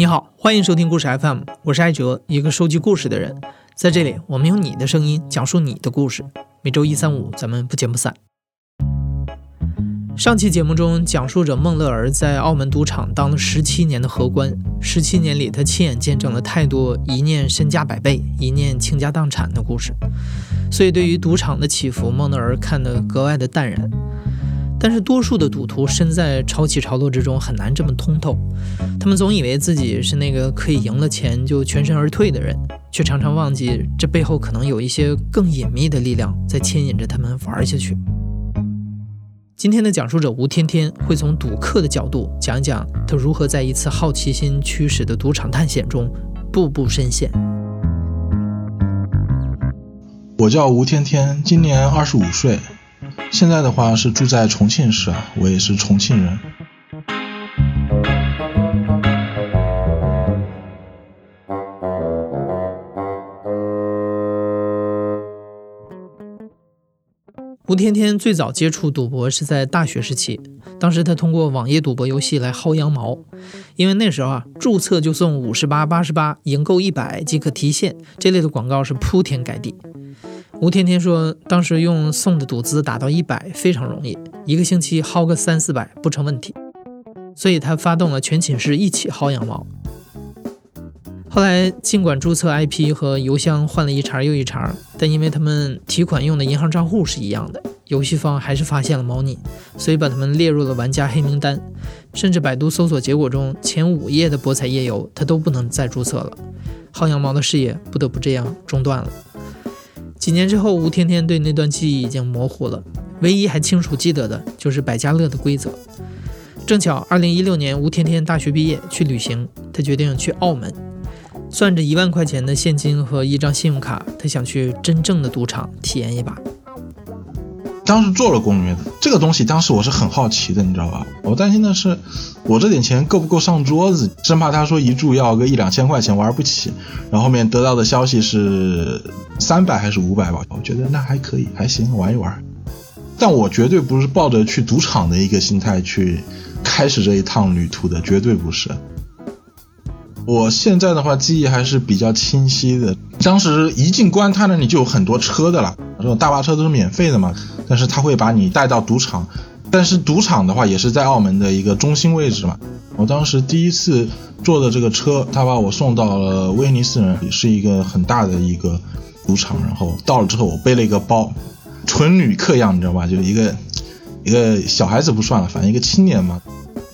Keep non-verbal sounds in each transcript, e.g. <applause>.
你好，欢迎收听故事 FM，我是艾哲，一个收集故事的人。在这里，我们用你的声音讲述你的故事。每周一、三、五，咱们不见不散。上期节目中，讲述者孟乐儿在澳门赌场当了十七年的荷官，十七年里，他亲眼见证了太多一念身家百倍、一念倾家荡产的故事，所以对于赌场的起伏，孟乐儿看得格外的淡然。但是多数的赌徒身在潮起潮落之中，很难这么通透。他们总以为自己是那个可以赢了钱就全身而退的人，却常常忘记这背后可能有一些更隐秘的力量在牵引着他们玩下去。今天的讲述者吴天天会从赌客的角度讲讲他如何在一次好奇心驱使的赌场探险中步步深陷。我叫吴天天，今年二十五岁。现在的话是住在重庆市啊，我也是重庆人。吴天天最早接触赌博是在大学时期，当时他通过网页赌博游戏来薅羊毛，因为那时候啊，注册就送五十八、八十八，赢够一百即可提现，这类的广告是铺天盖地。吴天天说，当时用送的赌资打到一百非常容易，一个星期薅个三四百不成问题，所以他发动了全寝室一起薅羊毛。后来尽管注册 IP 和邮箱换了一茬又一茬，但因为他们提款用的银行账户是一样的，游戏方还是发现了猫腻，所以把他们列入了玩家黑名单，甚至百度搜索结果中前五页的博彩页游他都不能再注册了，薅羊毛的事业不得不这样中断了。几年之后，吴天天对那段记忆已经模糊了，唯一还清楚记得的就是百家乐的规则。正巧二零一六年，吴天天大学毕业去旅行，他决定去澳门，攥着一万块钱的现金和一张信用卡，他想去真正的赌场体验一把。当时做了攻略的这个东西，当时我是很好奇的，你知道吧？我担心的是，我这点钱够不够上桌子，生怕他说一注要个一两千块钱玩不起。然后后面得到的消息是三百还是五百吧？我觉得那还可以，还行，玩一玩。但我绝对不是抱着去赌场的一个心态去开始这一趟旅途的，绝对不是。我现在的话记忆还是比较清晰的，当时一进关，他那里就有很多车的了，这种大巴车都是免费的嘛。但是他会把你带到赌场，但是赌场的话也是在澳门的一个中心位置嘛。我当时第一次坐的这个车，他把我送到了威尼斯人，也是一个很大的一个赌场。然后到了之后，我背了一个包，纯旅客样，你知道吧？就一个一个小孩子不算了，反正一个青年嘛。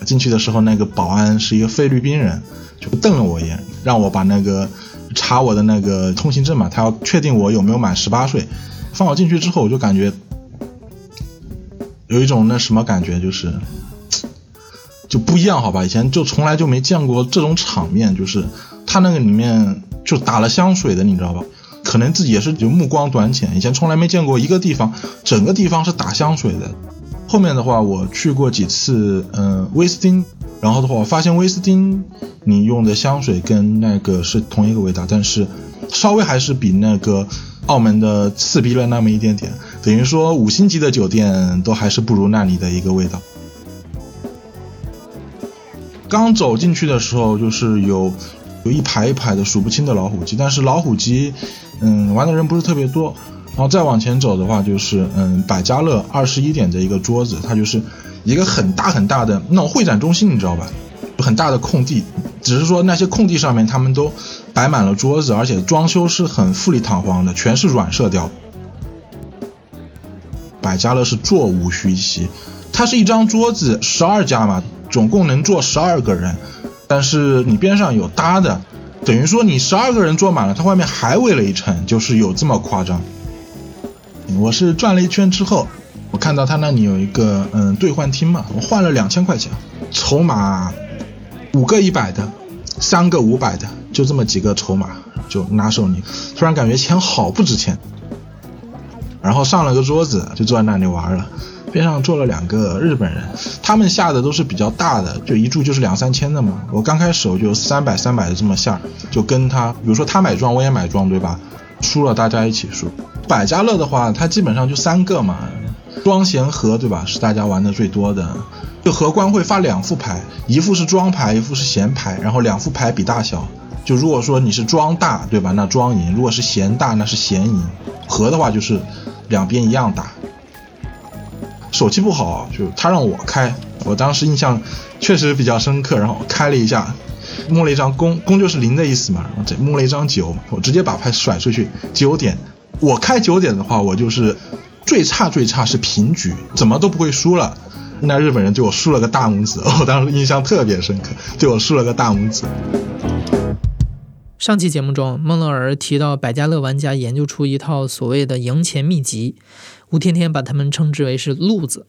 进去的时候，那个保安是一个菲律宾人，就瞪了我一眼，让我把那个查我的那个通行证嘛，他要确定我有没有满十八岁。放我进去之后，我就感觉。有一种那什么感觉，就是就不一样，好吧？以前就从来就没见过这种场面，就是他那个里面就打了香水的，你知道吧？可能自己也是就目光短浅，以前从来没见过一个地方，整个地方是打香水的。后面的话，我去过几次，嗯，威斯汀，然后的话，我发现威斯汀你用的香水跟那个是同一个味道，但是稍微还是比那个。澳门的刺鼻了那么一点点，等于说五星级的酒店都还是不如那里的一个味道。刚走进去的时候，就是有有一排一排的数不清的老虎机，但是老虎机，嗯，玩的人不是特别多。然后再往前走的话，就是嗯，百家乐二十一点的一个桌子，它就是一个很大很大的那种会展中心，你知道吧？很大的空地，只是说那些空地上面他们都摆满了桌子，而且装修是很富丽堂皇的，全是软色调。百家乐是座无虚席，它是一张桌子十二家嘛，总共能坐十二个人，但是你边上有搭的，等于说你十二个人坐满了，它外面还围了一层，就是有这么夸张。我是转了一圈之后，我看到他那里有一个嗯兑换厅嘛，我换了两千块钱筹码。五个一百的，三个五百的，就这么几个筹码就拿手里，突然感觉钱好不值钱。然后上了个桌子，就坐在那里玩了。边上坐了两个日本人，他们下的都是比较大的，就一注就是两三千的嘛。我刚开始我就三百三百的这么下，就跟他，比如说他买庄我也买庄，对吧？输了大家一起输。百家乐的话，它基本上就三个嘛，庄闲和对吧？是大家玩的最多的。就荷官会发两副牌，一副是庄牌，一副是闲牌，然后两副牌比大小。就如果说你是庄大对吧？那庄赢；如果是闲大，那是闲赢。和的话就是两边一样大。手气不好，就他让我开，我当时印象确实比较深刻。然后开了一下，摸了一张弓，弓就是零的意思嘛。然后这摸了一张九，我直接把牌甩出去，九点。我开九点的话，我就是最差最差是平局，怎么都不会输了。那日本人对我竖了个大拇指，我当时印象特别深刻，对我竖了个大拇指。上期节目中，孟乐儿提到百家乐玩家研究出一套所谓的赢钱秘籍，吴天天把他们称之为是路子。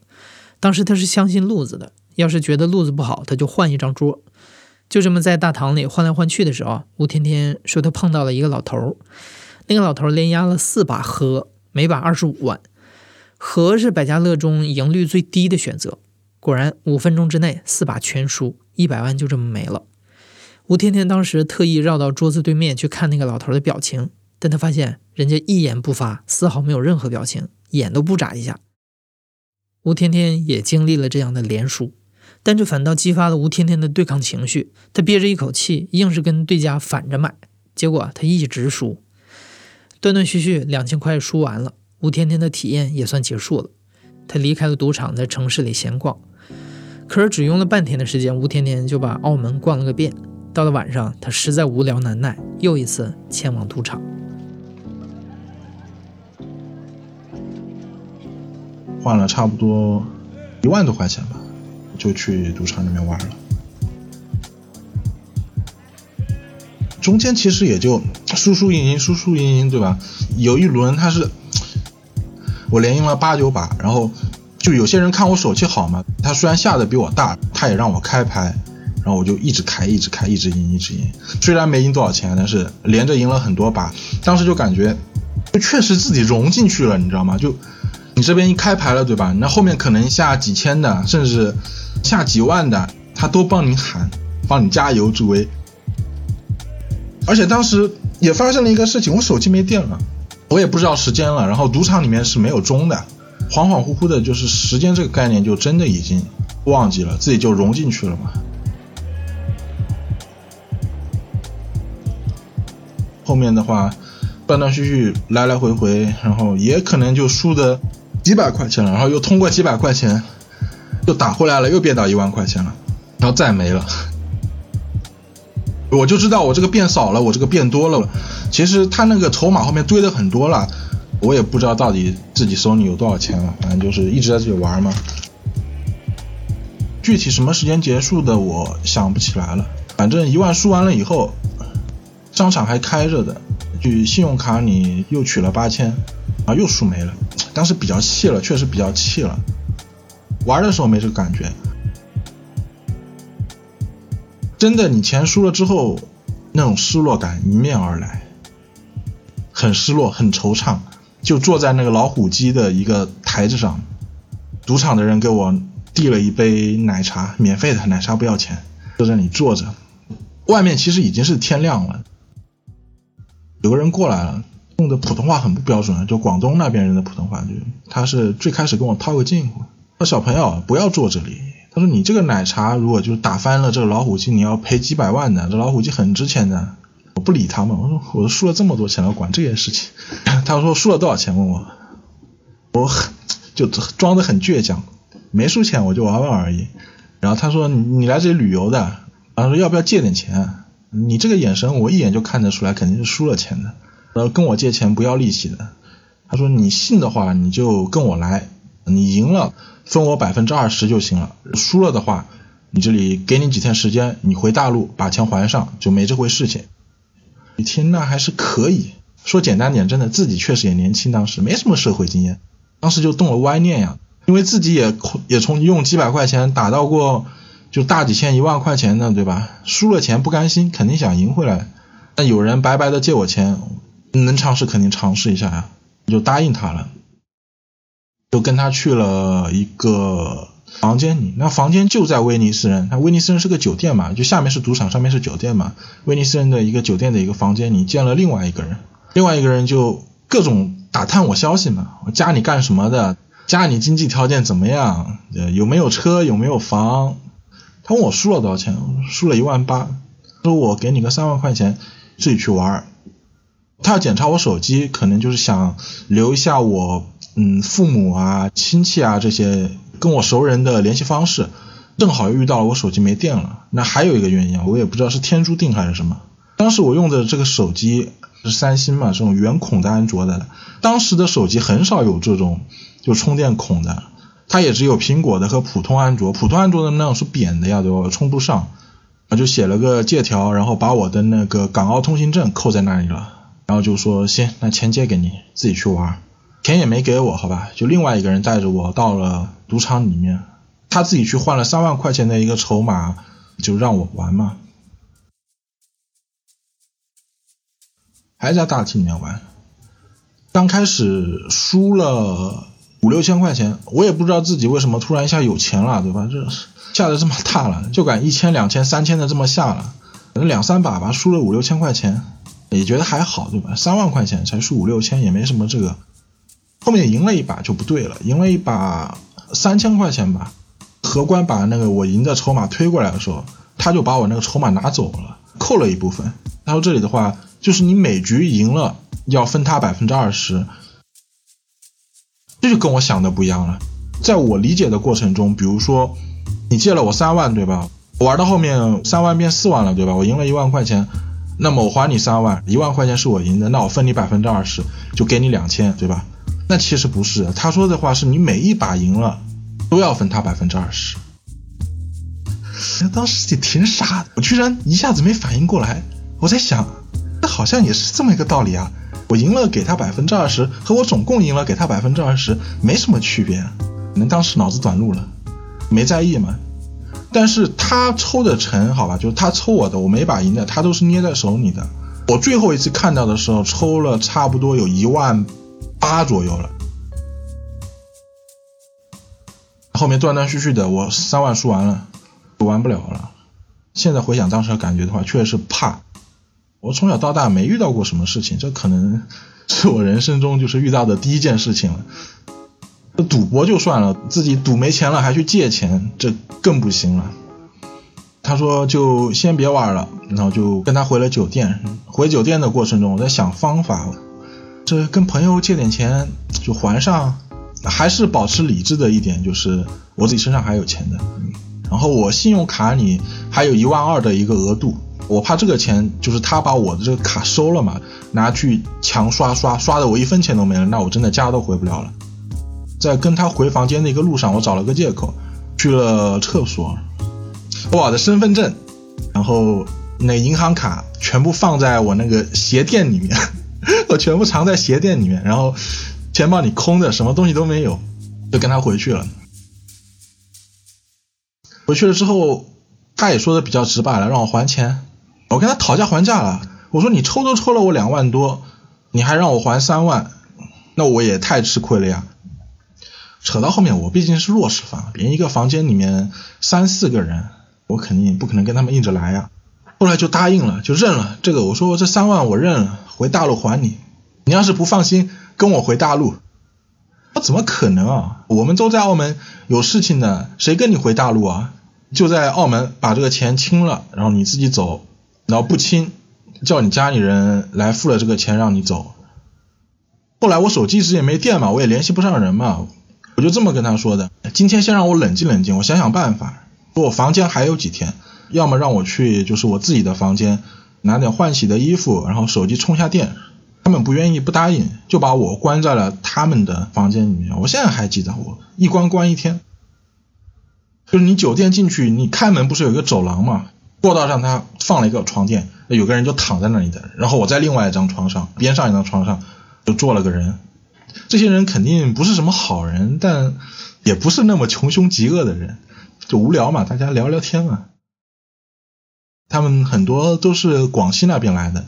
当时他是相信路子的，要是觉得路子不好，他就换一张桌。就这么在大堂里换来换去的时候，吴天天说他碰到了一个老头儿。那个老头儿连压了四把和，每把二十五万。和是百家乐中赢率最低的选择。果然，五分钟之内四把全输，一百万就这么没了。吴天天当时特意绕到桌子对面去看那个老头的表情，但他发现人家一言不发，丝毫没有任何表情，眼都不眨一下。吴天天也经历了这样的连输，但这反倒激发了吴天天的对抗情绪。他憋着一口气，硬是跟对家反着买，结果他一直输。断断续续两千块输完了，吴天天的体验也算结束了。他离开了赌场，在城市里闲逛。可是只用了半天的时间，吴天天就把澳门逛了个遍。到了晚上，他实在无聊难耐，又一次前往赌场，换了差不多一万多块钱吧，就去赌场里面玩了。中间其实也就输输赢赢，输输赢赢，对吧？有一轮他是我连赢了八九把，然后就有些人看我手气好嘛，他虽然下的比我大，他也让我开牌，然后我就一直开，一直开，一直赢，一直赢。虽然没赢多少钱，但是连着赢了很多把，当时就感觉就确实自己融进去了，你知道吗？就你这边一开牌了，对吧？那后面可能下几千的，甚至下几万的，他都帮你喊，帮你加油助威。而且当时也发生了一个事情，我手机没电了，我也不知道时间了。然后赌场里面是没有钟的，恍恍惚惚的，就是时间这个概念就真的已经忘记了，自己就融进去了嘛。后面的话断断续续来来回回，然后也可能就输的几百块钱了，然后又通过几百块钱又打回来了，又变到一万块钱了，然后再没了。<laughs> 我就知道我这个变少了，我这个变多了。其实他那个筹码后面堆的很多了，我也不知道到底自己手里有多少钱了。反正就是一直在这里玩嘛。具体什么时间结束的，我想不起来了。反正一万输完了以后，商场还开着的，就信用卡里又取了八千，啊，又输没了。当时比较气了，确实比较气了。玩的时候没这个感觉。真的，你钱输了之后，那种失落感迎面而来，很失落，很惆怅。就坐在那个老虎机的一个台子上，赌场的人给我递了一杯奶茶，免费的奶茶不要钱，就在那里坐着。外面其实已经是天亮了，有个人过来了，用的普通话很不标准，就广东那边人的普通话，就他是最开始跟我套个近乎，说小朋友不要坐这里。他说：“你这个奶茶如果就打翻了这个老虎机，你要赔几百万的。这老虎机很值钱的。”我不理他嘛，我说：“我都输了这么多钱了，管这件事情。<laughs> ”他说：“输了多少钱？”问我，我很 <laughs> 就装的很倔强，没输钱，我就玩玩而已。然后他说你：“你来这里旅游的，然后说要不要借点钱？你这个眼神，我一眼就看得出来，肯定是输了钱的。然后跟我借钱不要利息的。他说：你信的话，你就跟我来，你赢了。”分我百分之二十就行了，输了的话，你这里给你几天时间，你回大陆把钱还上，就没这回事情。一听那还是可以说简单点，真的自己确实也年轻，当时没什么社会经验，当时就动了歪念呀，因为自己也也从用几百块钱打到过就大几千一万块钱的，对吧？输了钱不甘心，肯定想赢回来。那有人白白的借我钱，能尝试肯定尝试一下呀，就答应他了。就跟他去了一个房间里，那房间就在威尼斯人，那威尼斯人是个酒店嘛，就下面是赌场，上面是酒店嘛。威尼斯人的一个酒店的一个房间里见了另外一个人，另外一个人就各种打探我消息嘛，我加你干什么的？家里经济条件怎么样？呃，有没有车？有没有房？他问我输了多少钱？输了一万八，说我给你个三万块钱，自己去玩。他要检查我手机，可能就是想留一下我嗯父母啊、亲戚啊这些跟我熟人的联系方式。正好又遇到了我手机没电了。那还有一个原因啊，我也不知道是天注定还是什么。当时我用的这个手机是三星嘛，这种圆孔的安卓的。当时的手机很少有这种就充电孔的，它也只有苹果的和普通安卓。普通安卓的那种是扁的呀，对吧？充不上，我就写了个借条，然后把我的那个港澳通行证扣在那里了。然后就说行，那钱借给你，自己去玩。钱也没给我，好吧？就另外一个人带着我到了赌场里面。他自己去换了三万块钱的一个筹码，就让我玩嘛，还在大厅里面玩。刚开始输了五六千块钱，我也不知道自己为什么突然一下有钱了，对吧？这下的这么大了，就敢一千、两千、三千的这么下了，可能两三把吧，输了五六千块钱，也觉得还好，对吧？三万块钱才输五六千，也没什么这个。后面赢了一把就不对了，赢了一把三千块钱吧。荷官把那个我赢的筹码推过来的时候，他就把我那个筹码拿走了，扣了一部分。他说这里的话，就是你每局赢了要分他百分之二十，这就跟我想的不一样了。在我理解的过程中，比如说你借了我三万，对吧？我玩到后面三万变四万了，对吧？我赢了一万块钱，那么我还你三万，一万块钱是我赢的，那我分你百分之二十，就给你两千，对吧？那其实不是，他说的话是你每一把赢了。都要分他百分之二十。当时也挺傻的，我居然一下子没反应过来。我在想，这好像也是这么一个道理啊。我赢了给他百分之二十，和我总共赢了给他百分之二十没什么区别。可能当时脑子短路了，没在意嘛。但是他抽的成，好吧，就是他抽我的，我每把赢的，他都是捏在手里的。我最后一次看到的时候，抽了差不多有一万八左右了。后面断断续续的，我三万输完了，玩不了了。现在回想当时的感觉的话，确实是怕。我从小到大没遇到过什么事情，这可能是我人生中就是遇到的第一件事情了。赌博就算了，自己赌没钱了还去借钱，这更不行了。他说就先别玩了，然后就跟他回了酒店。回酒店的过程中，我在想方法，这跟朋友借点钱就还上。还是保持理智的一点，就是我自己身上还有钱的，然后我信用卡里还有一万二的一个额度，我怕这个钱就是他把我的这个卡收了嘛，拿去强刷刷刷的我一分钱都没了，那我真的家都回不了了。在跟他回房间的一个路上，我找了个借口去了厕所，我的身份证，然后那银行卡全部放在我那个鞋垫里面，<laughs> 我全部藏在鞋垫里面，然后。钱包里空的，什么东西都没有，就跟他回去了。回去了之后，他也说的比较直白了，让我还钱。我跟他讨价还价了，我说你抽都抽了我两万多，你还让我还三万，那我也太吃亏了呀。扯到后面，我毕竟是弱势方，连一个房间里面三四个人，我肯定不可能跟他们硬着来呀。后来就答应了，就认了。这个我说这三万我认了，回大陆还你。你要是不放心。跟我回大陆，我怎么可能啊？我们都在澳门有事情的，谁跟你回大陆啊？就在澳门把这个钱清了，然后你自己走，然后不清，叫你家里人来付了这个钱让你走。后来我手机一直也没电嘛，我也联系不上人嘛，我就这么跟他说的：今天先让我冷静冷静，我想想办法。我房间还有几天，要么让我去就是我自己的房间拿点换洗的衣服，然后手机充下电。他们不愿意，不答应，就把我关在了他们的房间里面。我现在还记得，我一关关一天。就是你酒店进去，你开门不是有一个走廊嘛？过道上他放了一个床垫，有个人就躺在那里的。然后我在另外一张床上，边上一张床上就坐了个人。这些人肯定不是什么好人，但也不是那么穷凶极恶的人，就无聊嘛，大家聊聊天嘛。他们很多都是广西那边来的。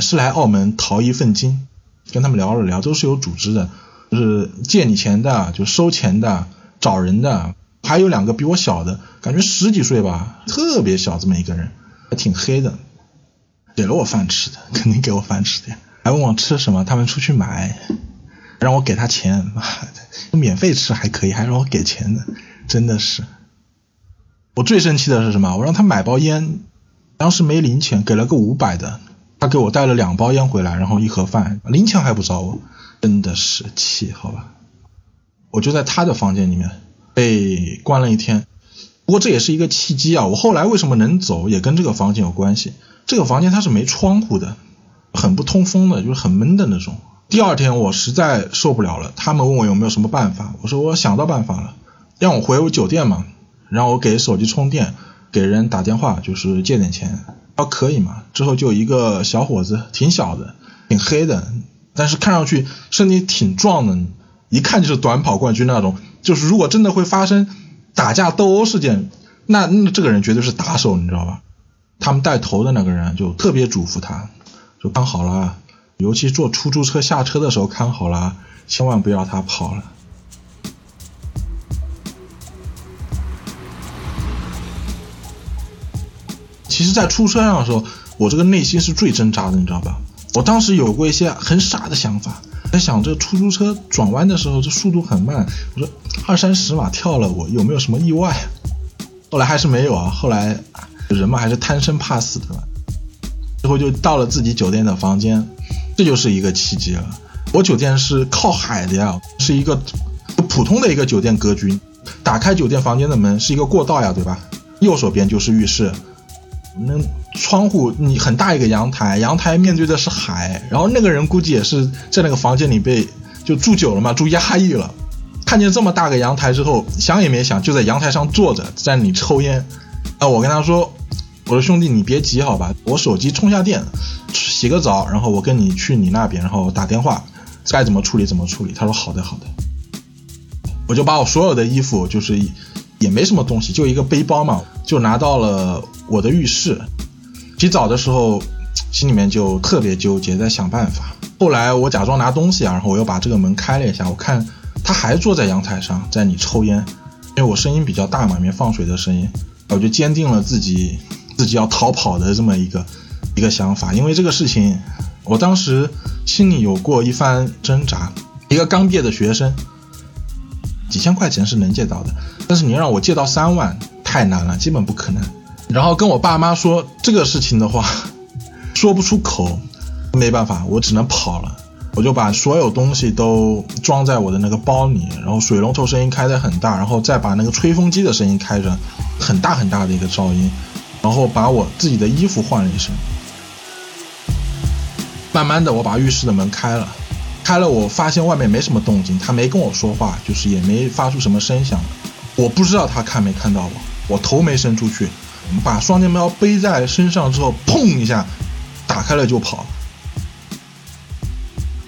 是来澳门淘一份金，跟他们聊了聊，都是有组织的，就是借你钱的，就收钱的，找人的，还有两个比我小的，感觉十几岁吧，特别小这么一个人，还挺黑的，给了我饭吃的，<laughs> 肯定给我饭吃的呀，还问我吃什么，他们出去买，让我给他钱，妈的，免费吃还可以，还让我给钱呢，真的是。我最生气的是什么？我让他买包烟，当时没零钱，给了个五百的，他给我带了两包烟回来，然后一盒饭，零钱还不找我，真的是气，好吧。我就在他的房间里面被关了一天，不过这也是一个契机啊。我后来为什么能走，也跟这个房间有关系。这个房间它是没窗户的，很不通风的，就是很闷的那种。第二天我实在受不了了，他们问我有没有什么办法，我说我想到办法了，让我回我酒店嘛。让我给手机充电，给人打电话，就是借点钱，啊可以嘛？之后就一个小伙子，挺小的，挺黑的，但是看上去身体挺壮的，一看就是短跑冠军那种。就是如果真的会发生打架斗殴事件，那那这个人绝对是打手，你知道吧？他们带头的那个人就特别嘱咐他，就看好了，尤其坐出租车下车的时候看好了，千万不要他跑了。其实，在出车上的时候，我这个内心是最挣扎的，你知道吧？我当时有过一些很傻的想法，在想这出租车转弯的时候，这速度很慢，我说二三十码跳了，我有没有什么意外？后来还是没有啊。后来人嘛，还是贪生怕死的。最后就到了自己酒店的房间，这就是一个契机了。我酒店是靠海的呀，是一个普通的一个酒店格局。打开酒店房间的门是一个过道呀，对吧？右手边就是浴室。那窗户，你很大一个阳台，阳台面对的是海，然后那个人估计也是在那个房间里被就住久了嘛，住压抑了，看见这么大个阳台之后，想也没想，就在阳台上坐着，在那里抽烟。啊，我跟他说，我说兄弟你别急好吧，我手机充下电，洗个澡，然后我跟你去你那边，然后打电话，该怎么处理怎么处理。他说好的好的，我就把我所有的衣服，就是也没什么东西，就一个背包嘛，就拿到了。我的浴室，洗澡的时候，心里面就特别纠结，在想办法。后来我假装拿东西啊，然后我又把这个门开了一下，我看他还坐在阳台上，在你抽烟。因为我声音比较大嘛，里面放水的声音，我就坚定了自己自己要逃跑的这么一个一个想法。因为这个事情，我当时心里有过一番挣扎。一个刚毕业的学生，几千块钱是能借到的，但是你让我借到三万，太难了，基本不可能。然后跟我爸妈说这个事情的话，说不出口，没办法，我只能跑了。我就把所有东西都装在我的那个包里，然后水龙头声音开得很大，然后再把那个吹风机的声音开着，很大很大的一个噪音，然后把我自己的衣服换了一身。慢慢的，我把浴室的门开了，开了，我发现外面没什么动静，他没跟我说话，就是也没发出什么声响，我不知道他看没看到我，我头没伸出去。把双肩包背在身上之后，砰一下打开了就跑。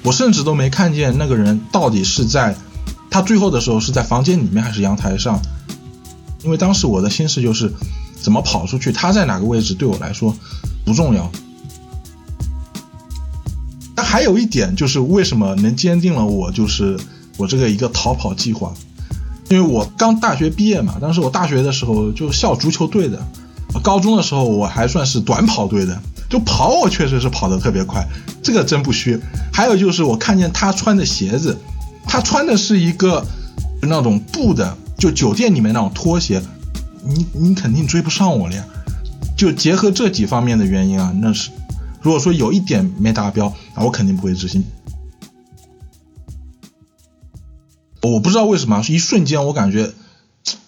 我甚至都没看见那个人到底是在他最后的时候是在房间里面还是阳台上，因为当时我的心事就是怎么跑出去，他在哪个位置对我来说不重要。那还有一点就是为什么能坚定了我就是我这个一个逃跑计划，因为我刚大学毕业嘛，当时我大学的时候就校足球队的。高中的时候我还算是短跑队的，就跑我确实是跑得特别快，这个真不虚。还有就是我看见他穿的鞋子，他穿的是一个那种布的，就酒店里面那种拖鞋，你你肯定追不上我了呀。就结合这几方面的原因啊，那是如果说有一点没达标，那我肯定不会执行。我不知道为什么，一瞬间我感觉。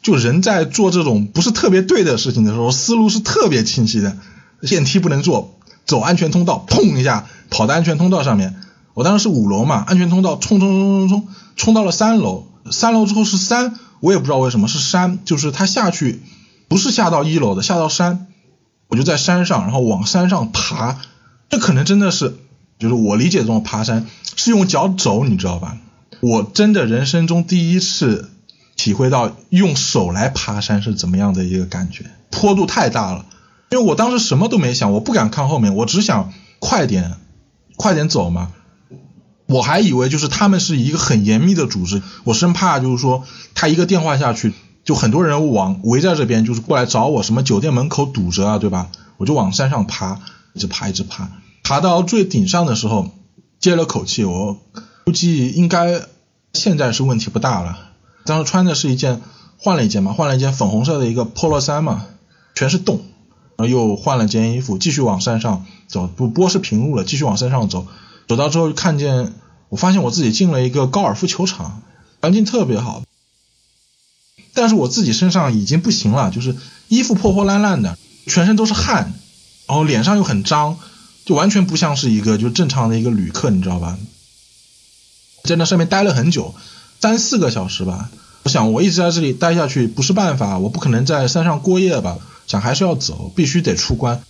就人在做这种不是特别对的事情的时候，思路是特别清晰的。电梯不能坐，走安全通道，砰一下跑到安全通道上面。我当时是五楼嘛，安全通道冲冲冲冲冲冲到了三楼，三楼之后是山，我也不知道为什么是山，就是他下去不是下到一楼的，下到山，我就在山上，然后往山上爬。这可能真的是，就是我理解中的爬山是用脚走，你知道吧？我真的人生中第一次。体会到用手来爬山是怎么样的一个感觉，坡度太大了，因为我当时什么都没想，我不敢看后面，我只想快点，快点走嘛。我还以为就是他们是一个很严密的组织，我生怕就是说他一个电话下去，就很多人往围在这边，就是过来找我，什么酒店门口堵着啊，对吧？我就往山上爬，一直爬，一直爬，爬到最顶上的时候，接了口气，我估计应该现在是问题不大了。当时穿的是一件换了一件嘛，换了一件粉红色的一个 polo 衫嘛，全是洞，然后又换了件衣服，继续往山上走，不不过是平路了，继续往山上走，走到之后看见，我发现我自己进了一个高尔夫球场，环境特别好，但是我自己身上已经不行了，就是衣服破破烂烂的，全身都是汗，然后脸上又很脏，就完全不像是一个就正常的一个旅客，你知道吧？在那上面待了很久，三四个小时吧。我想我一直在这里待下去不是办法，我不可能在山上过夜吧？想还是要走，必须得出关。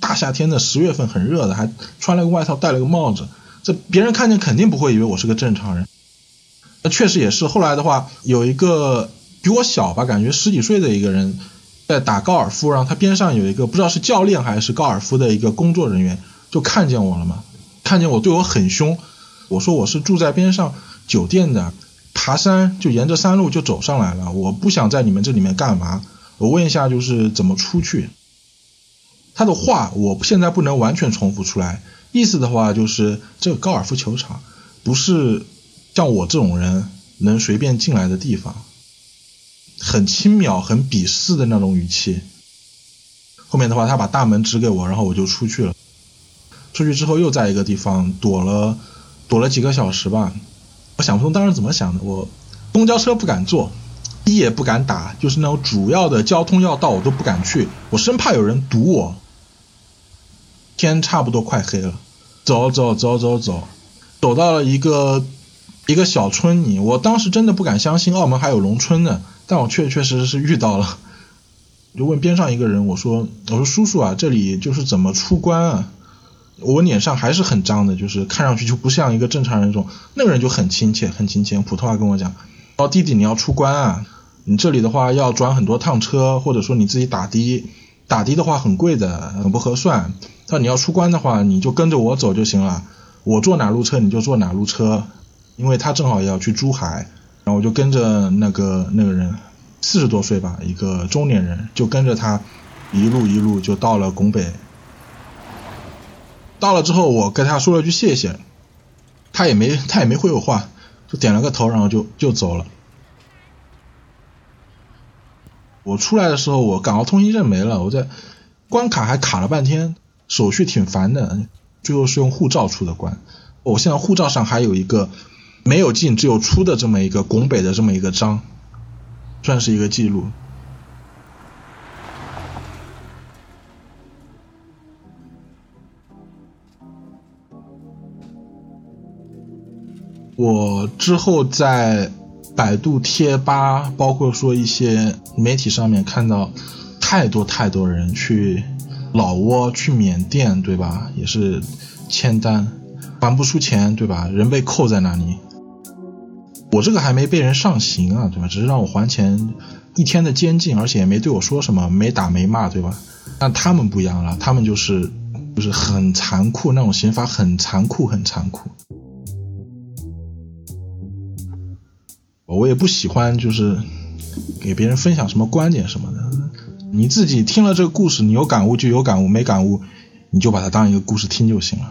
大夏天的十月份很热的，还穿了个外套，戴了个帽子，这别人看见肯定不会以为我是个正常人。那确实也是。后来的话，有一个比我小吧，感觉十几岁的一个人在打高尔夫，然后他边上有一个不知道是教练还是高尔夫的一个工作人员，就看见我了嘛，看见我对我很凶。我说我是住在边上酒店的，爬山就沿着山路就走上来了。我不想在你们这里面干嘛？我问一下，就是怎么出去？他的话我现在不能完全重复出来，意思的话就是这个高尔夫球场不是像我这种人能随便进来的地方，很轻描、很鄙视的那种语气。后面的话，他把大门指给我，然后我就出去了。出去之后又在一个地方躲了。躲了几个小时吧，我想不通当时怎么想的。我公交车不敢坐，的也不敢打，就是那种主要的交通要道我都不敢去，我生怕有人堵我。天差不多快黑了，走走走走走，走到了一个一个小村里。我当时真的不敢相信澳门还有农村呢，但我确确实实是遇到了。就问边上一个人，我说我说叔叔啊，这里就是怎么出关啊？我脸上还是很脏的，就是看上去就不像一个正常人种。那个人就很亲切，很亲切，普通话跟我讲：“哦，弟弟，你要出关啊？你这里的话要转很多趟车，或者说你自己打的，打的的话很贵的，很不合算。那你要出关的话，你就跟着我走就行了。我坐哪路车你就坐哪路车，因为他正好也要去珠海。然后我就跟着那个那个人，四十多岁吧，一个中年人，就跟着他一路一路就到了拱北。”到了之后，我跟他说了句谢谢，他也没他也没回我话，就点了个头，然后就就走了。我出来的时候，我港澳通行证没了，我在关卡还卡了半天，手续挺烦的，最后是用护照出的关。我现在护照上还有一个没有进只有出的这么一个拱北的这么一个章，算是一个记录。我之后在百度贴吧，包括说一些媒体上面看到太多太多人去老挝、去缅甸，对吧？也是签单还不出钱，对吧？人被扣在那里。我这个还没被人上刑啊，对吧？只是让我还钱，一天的监禁，而且也没对我说什么，没打没骂，对吧？但他们不一样了，他们就是就是很残酷，那种刑罚很残酷，很残酷。我也不喜欢，就是给别人分享什么观点什么的。你自己听了这个故事，你有感悟就有感悟，没感悟你就把它当一个故事听就行了。